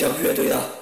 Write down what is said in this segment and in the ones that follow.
江乐队的。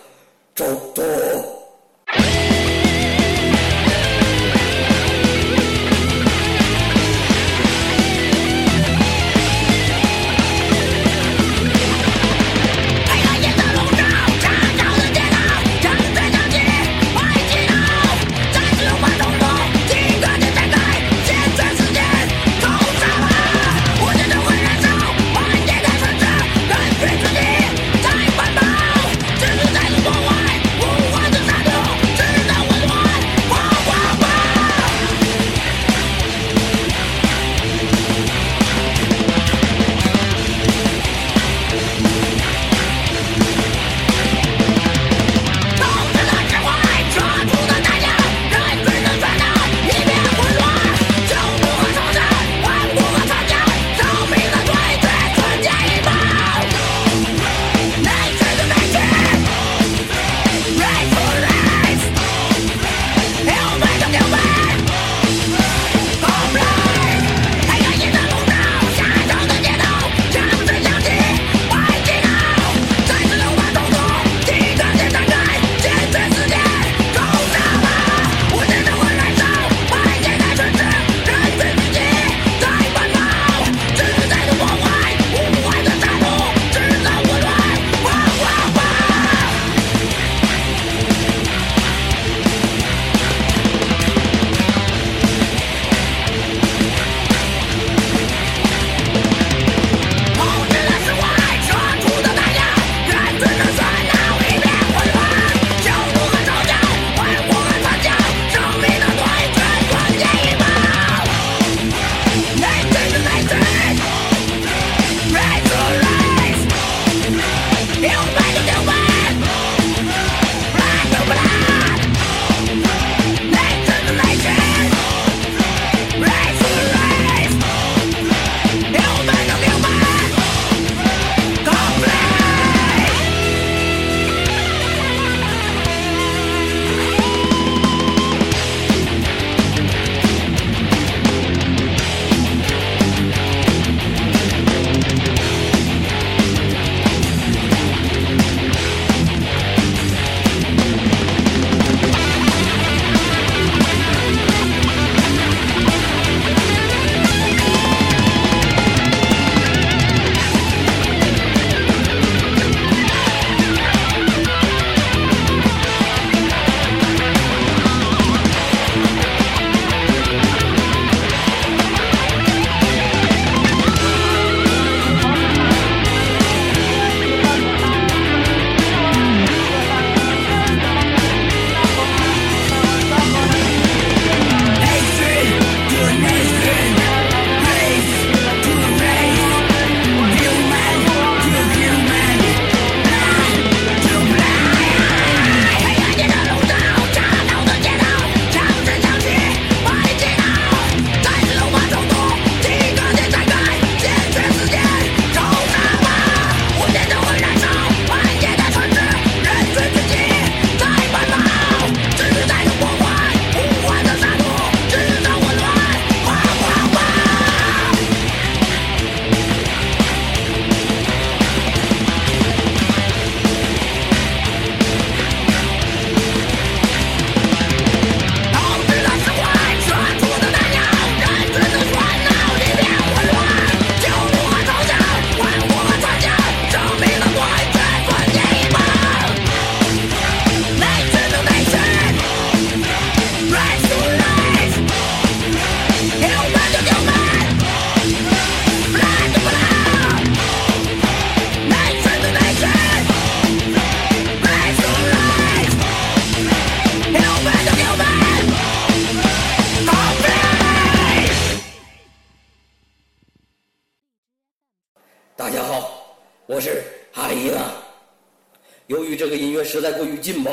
大家好，我是哈里娜。由于这个音乐实在过于劲爆，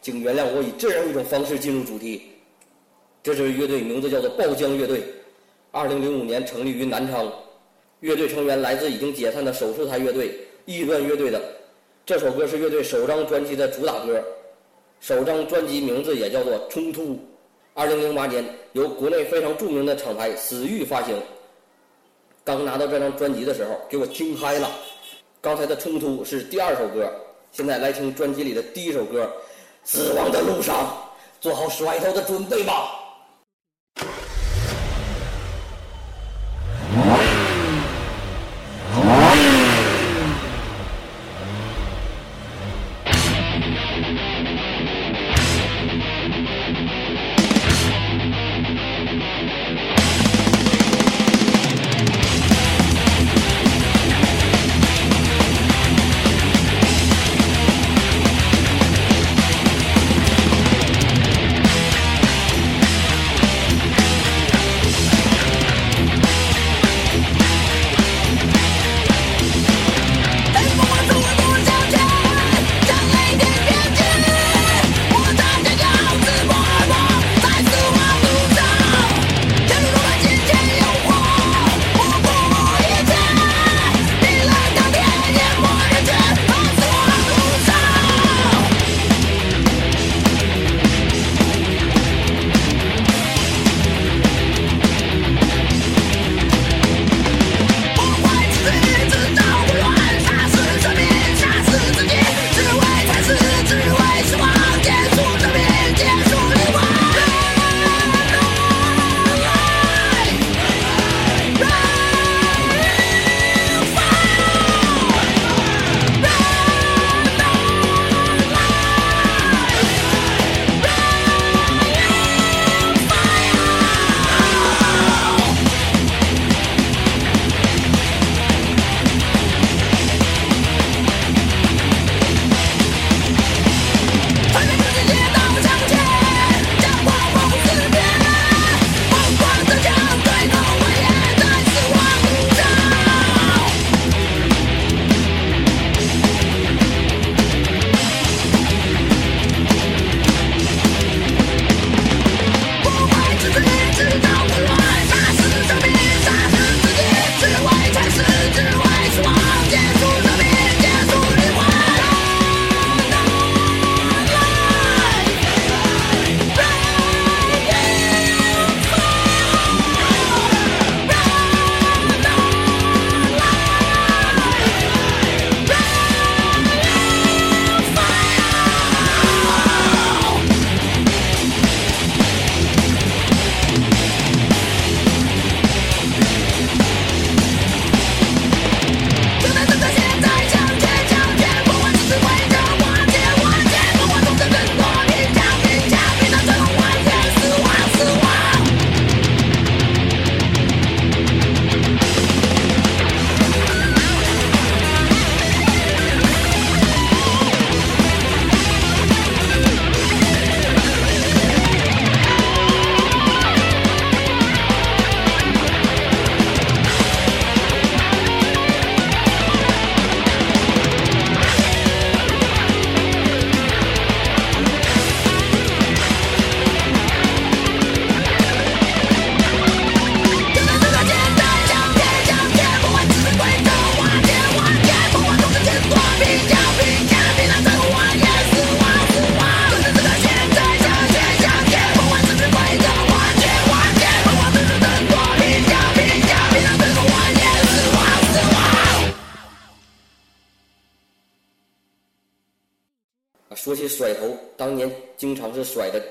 请原谅我以这样一种方式进入主题。这支乐队名字叫做爆浆乐队，二零零五年成立于南昌。乐队成员来自已经解散的手术台乐队、异乱乐队等。这首歌是乐队首张专辑的主打歌，首张专辑名字也叫做《冲突》。二零零八年由国内非常著名的厂牌死域发行。刚拿到这张专辑的时候，给我听嗨了。刚才的《冲突》是第二首歌，现在来听专辑里的第一首歌，《死亡的路上》，做好甩头的准备吧。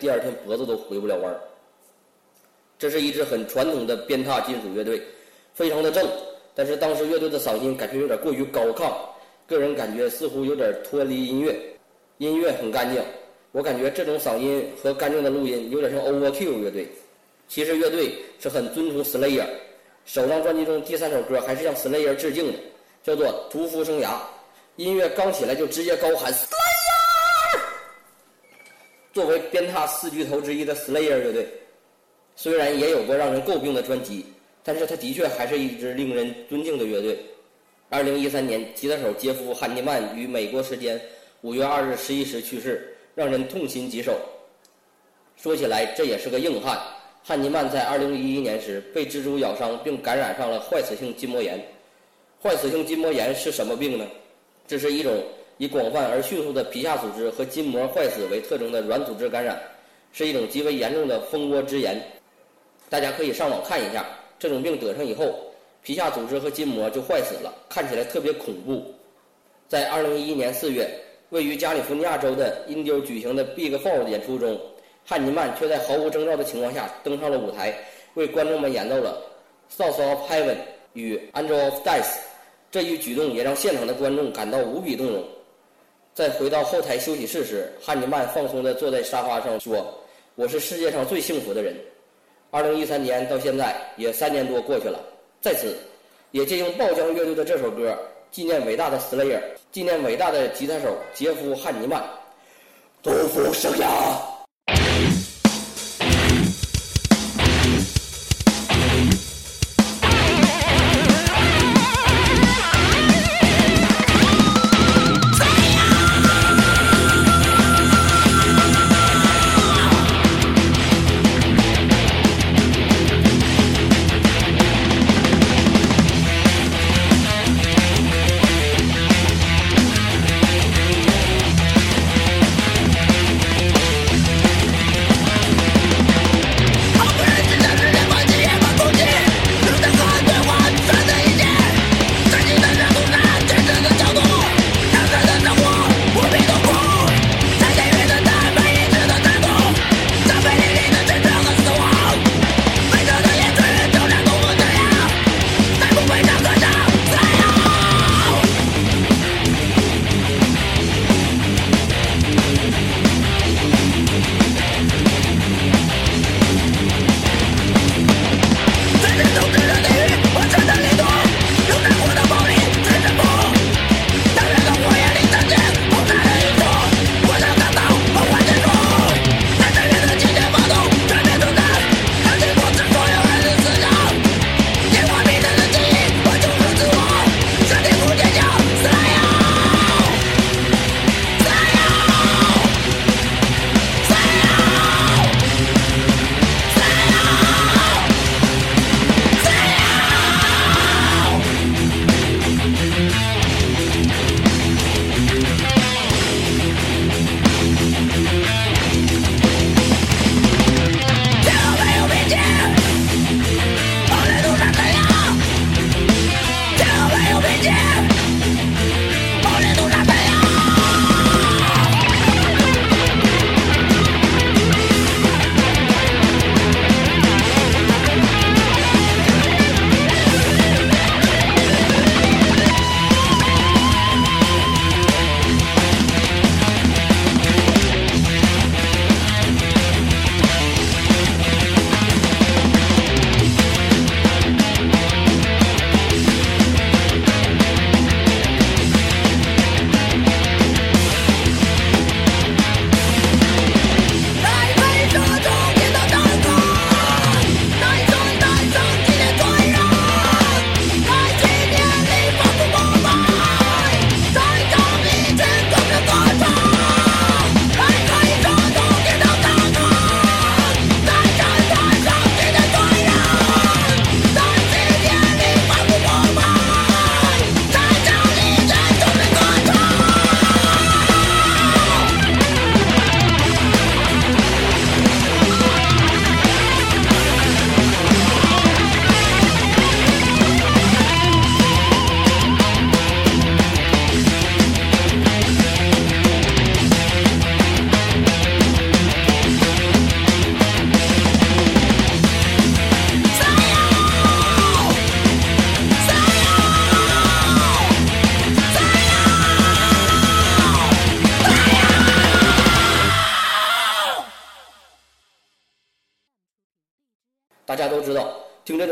第二天脖子都回不了弯儿。这是一支很传统的鞭挞金属乐队，非常的正，但是当时乐队的嗓音感觉有点过于高亢，个人感觉似乎有点脱离音乐。音乐很干净，我感觉这种嗓音和干净的录音有点像 Overkill 乐队。其实乐队是很尊崇 Slayer，首张专辑中第三首歌还是向 Slayer 致敬的，叫做《屠夫生涯》。音乐刚起来就直接高喊。作为鞭挞四巨头之一的 Slayer 乐队，虽然也有过让人诟病的专辑，但是他的确还是一支令人尊敬的乐队。二零一三年，吉他手杰夫·汉尼曼于美国时间五月二日十一时去世，让人痛心疾首。说起来，这也是个硬汉。汉尼曼在二零一一年时被蜘蛛咬伤，并感染上了坏死性筋膜炎。坏死性筋膜炎是什么病呢？这是一种以广泛而迅速的皮下组织和筋膜坏死为特征的软组织感染，是一种极为严重的蜂窝之炎。大家可以上网看一下，这种病得上以后，皮下组织和筋膜就坏死了，看起来特别恐怖。在二零一一年四月，位于加利福尼亚州的因丢举行的 Big Four 演出中，汉尼曼却在毫无征兆的情况下登上了舞台，为观众们演奏了《South of Heaven》与《Angel of Death》。这一举动也让现场的观众感到无比动容。在回到后台休息室时，汉尼曼放松地坐在沙发上说：“我是世界上最幸福的人。”二零一三年到现在也三年多过去了，在此，也借用爆浆乐队的这首歌纪念伟大的 Slayer，纪念伟大的吉他手杰夫·汉尼曼，祝福生涯。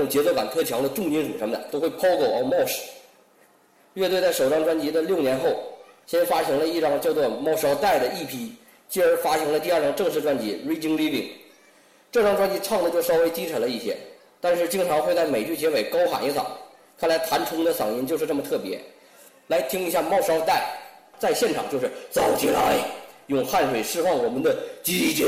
节奏感特强的重金属什么的，都会抛狗啊冒屎。乐队在首张专辑的六年后，先发行了一张叫做《猫烧带》的 EP，继而发行了第二张正式专辑《Raging Living》。这张专辑唱的就稍微低沉了一些，但是经常会在每句结尾高喊一嗓。看来谭冲的嗓音就是这么特别。来听一下《猫烧带》，在现场就是燥起来，用汗水释放我们的激情。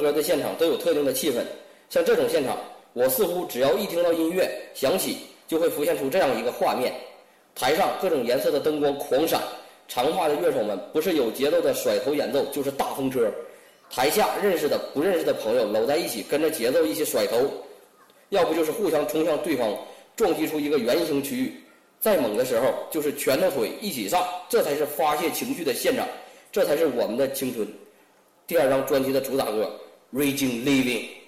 歌的现场都有特定的气氛。像这种现场，我似乎只要一听到音乐响起，就会浮现出这样一个画面：台上各种颜色的灯光狂闪，长发的乐手们不是有节奏的甩头演奏，就是大风车。台下认识的、不认识的朋友搂在一起，跟着节奏一起甩头，要不就是互相冲向对方，撞击出一个圆形区域。再猛的时候，就是拳头腿一起上，这才是发泄情绪的现场，这才是我们的青春。第二张专辑的主打歌《Raging Living》。